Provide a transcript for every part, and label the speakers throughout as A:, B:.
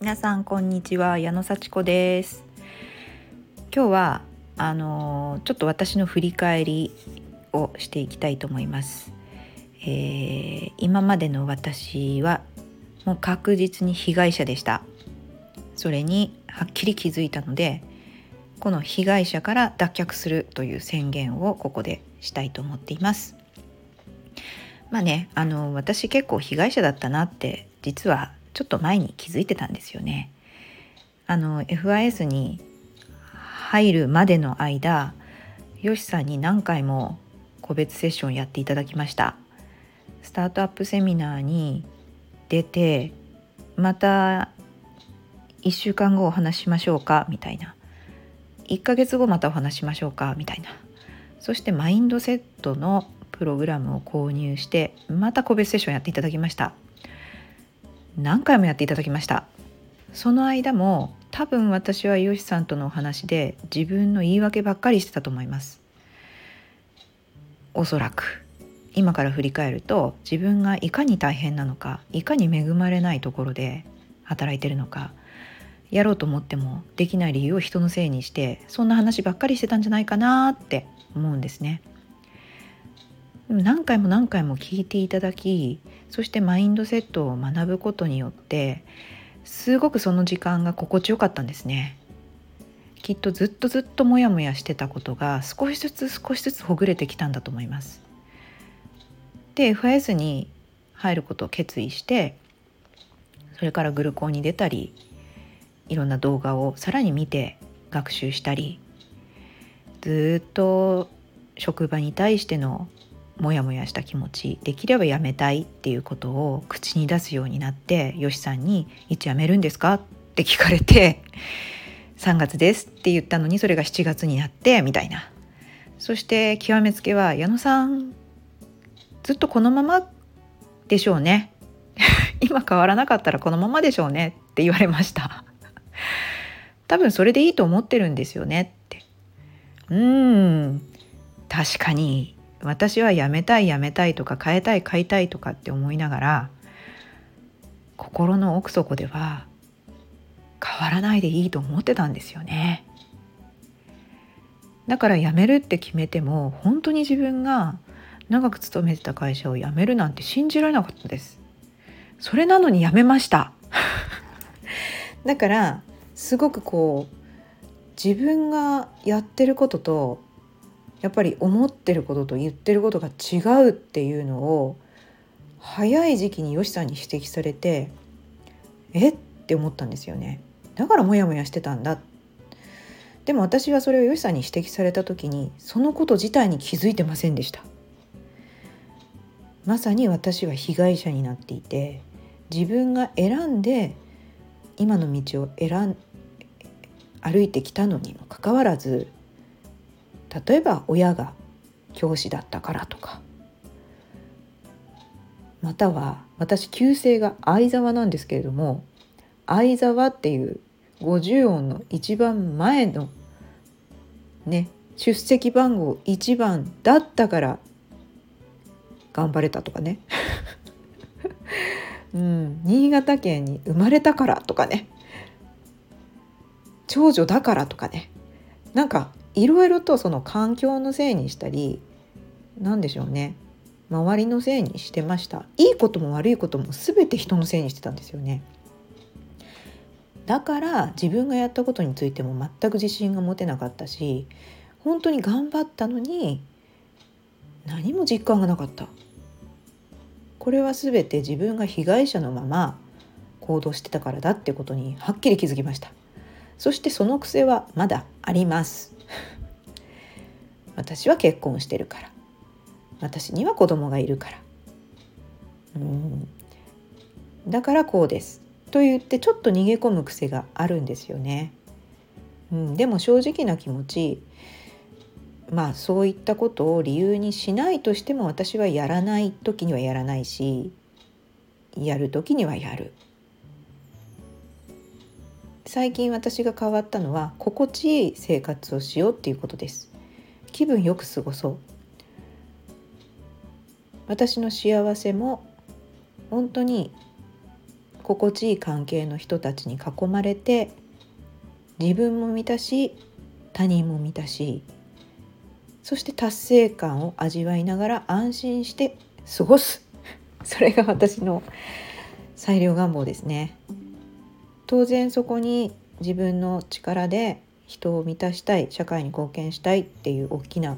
A: 皆さんこんにちは矢野幸子です。今日はあのちょっと私の振り返りをしていきたいと思います、えー、今までの私はもう確実に被害者でした。それにはっきり気づいたのでこの被害者から脱却するという宣言をここでしたいと思っています。まあねあの私結構被害者だったなって実はちょっと前に気づいてたんですよね。あの FIS に入るまでの間よしさんに何回も個別セッションやっていただきました。スタートアップセミナーに出てまた1週間後お話しましょうかみたいな。1ヶ月後またお話しましょうかみたいな。そしてマインドセットのプログラムを購入してまた個別セッションやっていただきました。何回もやっていただきました。その間も多分私はよしさんとのお話で自分の言い訳ばっかりしてたと思います。おそらく。今から振り返ると自分がいかに大変なのかいかに恵まれないところで働いてるのかやろうと思ってもできない理由を人のせいにしてそんな話ばっかりしてたんじゃないかなって思うんですね。何回も何回も聞いていただきそしてマインドセットを学ぶことによってすごくその時間が心地よかったんですね。きっとずっとずっとモヤモヤしてたことが少しずつ少しずつほぐれてきたんだと思います。で FIS に入ることを決意してそれからグルコーに出たりいろんな動画をさらに見て学習したりずっと職場に対してのモヤモヤした気持ちできればやめたいっていうことを口に出すようになってよしさんに「いつ辞めるんですか?」って聞かれて「3月です」って言ったのにそれが7月になってみたいな。そして極めつけは矢野さんずっとこのままでしょうね。今変わらなかったらこのままでしょうねって言われました。多分それでいいと思ってるんですよねって。うん。確かに私はやめたいやめたいとか変えたい変えたいとかって思いながら心の奥底では変わらないでいいと思ってたんですよね。だから辞めるって決めても本当に自分が長く勤めてた会社を辞めるなんて信じられなかったです。それなのに辞めました。だからすごくこう自分がやってることとやっぱり思ってることと言ってることが違うっていうのを早い時期によしさんに指摘されてえって思ったんですよね。だからモヤモヤしてたんだ。でも私はそれをよしさんに指摘された時にそのこと自体に気づいてませんでした。まさに私は被害者になっていて自分が選んで今の道を選ん歩いてきたのにもかかわらず例えば親が教師だったからとか。または私旧姓が相沢なんですけれども相沢っていう50音の一番前のね出席番号1番だったから頑張れたとかね。うん、新潟県に生まれたからとかね。長女だからとかね。なんかいろいろとその環境のせいにしたり何でしょうね。周りのせいにしてました。いいことも悪いことも全て人のせいにしてたんですよね。だから自分がやったことについても全く自信が持てなかったし本当に頑張ったのに何も実感がなかった。これは全て自分が被害者のまま行動してたからだってことにはっきり気づきました。そしてその癖はまだあります。私は結婚してるから。私には子供がいるから。うん。だからこうです。と言ってちょっと逃げ込む癖があるんですよね、うん、でも正直な気持ちまあそういったことを理由にしないとしても私はやらない時にはやらないしやる時にはやる。最近私が変わったのは心地いい生活をしようっていうことです。気分よく過ごそう。私の幸せも本当に心地いい関係の人たちに囲まれて自分も満たし他人も満たしそして達成感を味わいながら安心して過ごす。それが私の最良願望ですね。当然そこに自分の力で人を満たしたい社会に貢献したいっていう大きな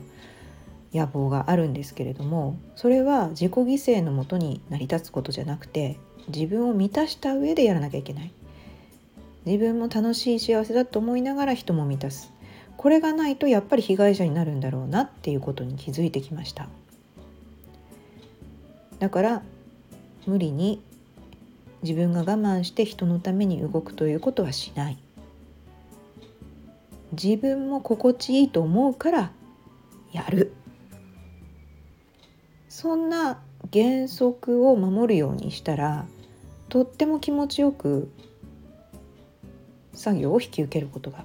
A: 野望があるんですけれどもそれは自己犠牲のもとに成り立つことじゃなくて自分を満たした上でやらなきゃいけない。自分も楽しい幸せだと思いながら人も満たす。これがないとやっぱり被害者になるんだろうなっていうことに気づいてきました。だから無理に自分が我慢して人のために動くということはしない。自分も心地いいと思うからやる。そんな原則を守るようにしたらとっても気持ちよく作業を引き受けることが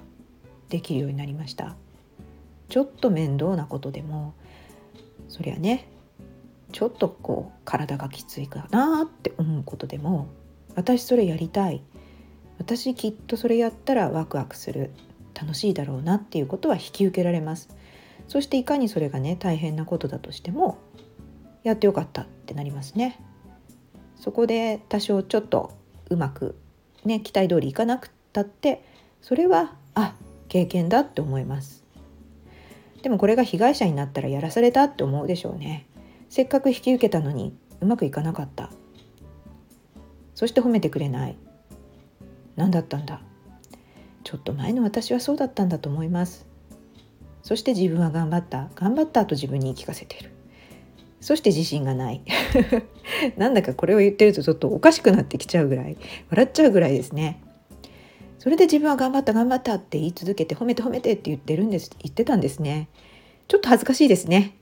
A: できるようになりました。ちょっと面倒なことでもそりゃねちょっとこう体がきついかなって思うことでも私それやりたい。私きっとそれやったらワクワクする。楽しいだろうなっていうことは引き受けられます。そしていかにそれがね大変なことだとしてもやってよかったってなりますね。そこで多少ちょっとうまくね期待通りいかなくたってそれはあ経験だって思います。でもこれが被害者になったらやらされたって思うでしょうね。せっかく引き受けたのにうまくいかなかった。そして褒めてくれない。何だったんだ？ちょっと前の私はそうだったんだと思います。そして自分は頑張った。頑張ったと自分に言い聞かせている。そして自信がない。なんだかこれを言ってるとちょっとおかしくなってきちゃうぐらい。笑っちゃうぐらいですね。それで自分は頑張った頑張ったって言い続けて褒めて褒めてって言ってるんです。言ってたんですね。ちょっと恥ずかしいですね。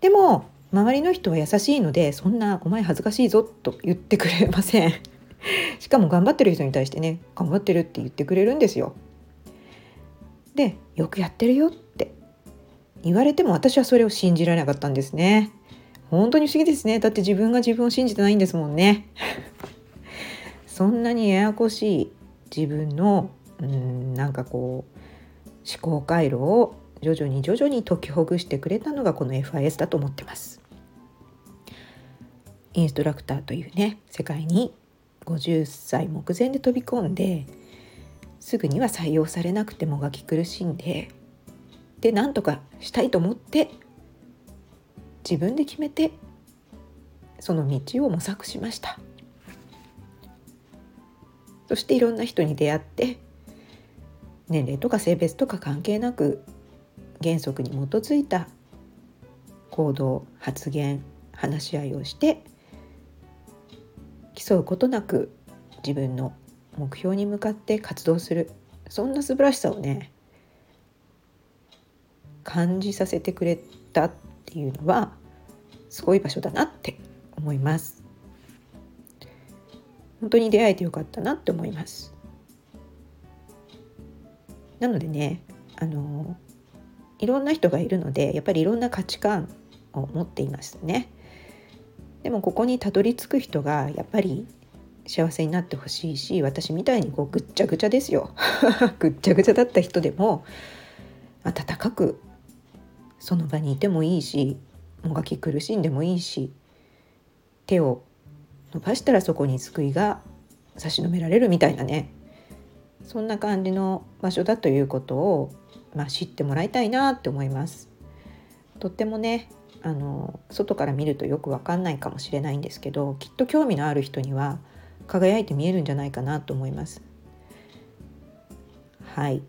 A: でも周りの人は優しいのでそんなお前恥ずかしいぞと言ってくれません。しかも頑張ってる人に対してね頑張ってるって言ってくれるんですよ。でよくやってるよって。言われても私はそれを信じられなかったんですね。本当に不思議ですね。だって自分が自分を信じてないんですもんね。そんなにややこしい自分のうんなんかこう思考回路を徐々に徐々に解きほぐしてくれたのがこの FIS だと思ってます。インストラクターというね世界に50歳目前で飛び込んですぐには採用されなくてもがき苦しんでで何とかしたいと思って自分で決めてその道を模索しました。そしていろんな人に出会って年齢とか性別とか関係なく原則に基づいた行動発言話し合いをして競うことなく自分の目標に向かって活動する。そんな素晴らしさをね感じさせてくれたっていうのはすごい場所だなって思います。本当に出会えてよかったなって思います。なのでねあのいろんな人がいるのでやっぱりいろんな価値観を持っていますね。でもここにたどり着く人がやっぱり幸せになってほしいし私みたいにこうぐっちゃぐちゃですよ。ぐっちゃぐちゃだった人でも温かくその場にいてもいいしもがき苦しんでもいいし手を伸ばしたらそこに救いが差し伸べられるみたいなね。そんな感じの場所だということを、まあ、知ってもらいたいなって思います。とってもねあの外から見るとよく分かんないかもしれないんですけどきっと興味のある人には輝いて見えるんじゃないかなと思います。はい。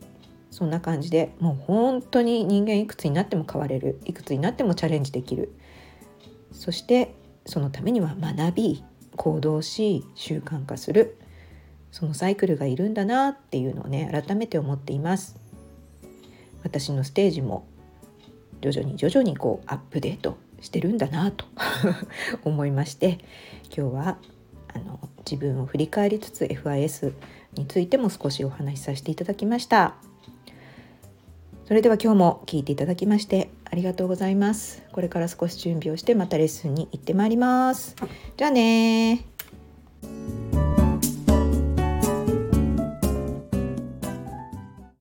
A: そんな感じでもう本当に人間いくつになっても変われる。いくつになってもチャレンジできる。そしてそのためには学び行動し習慣化する。そのサイクルがいるんだなっていうのをね改めて思っています。私のステージも徐々に徐々にこうアップデートしてるんだなと 思いまして今日はあの自分を振り返りつつ FIS についても少しお話しさせていただきました。それでは今日も聞いていただきましてありがとうございます。これから少し準備をしてまたレッスンに行ってまいります。じゃあね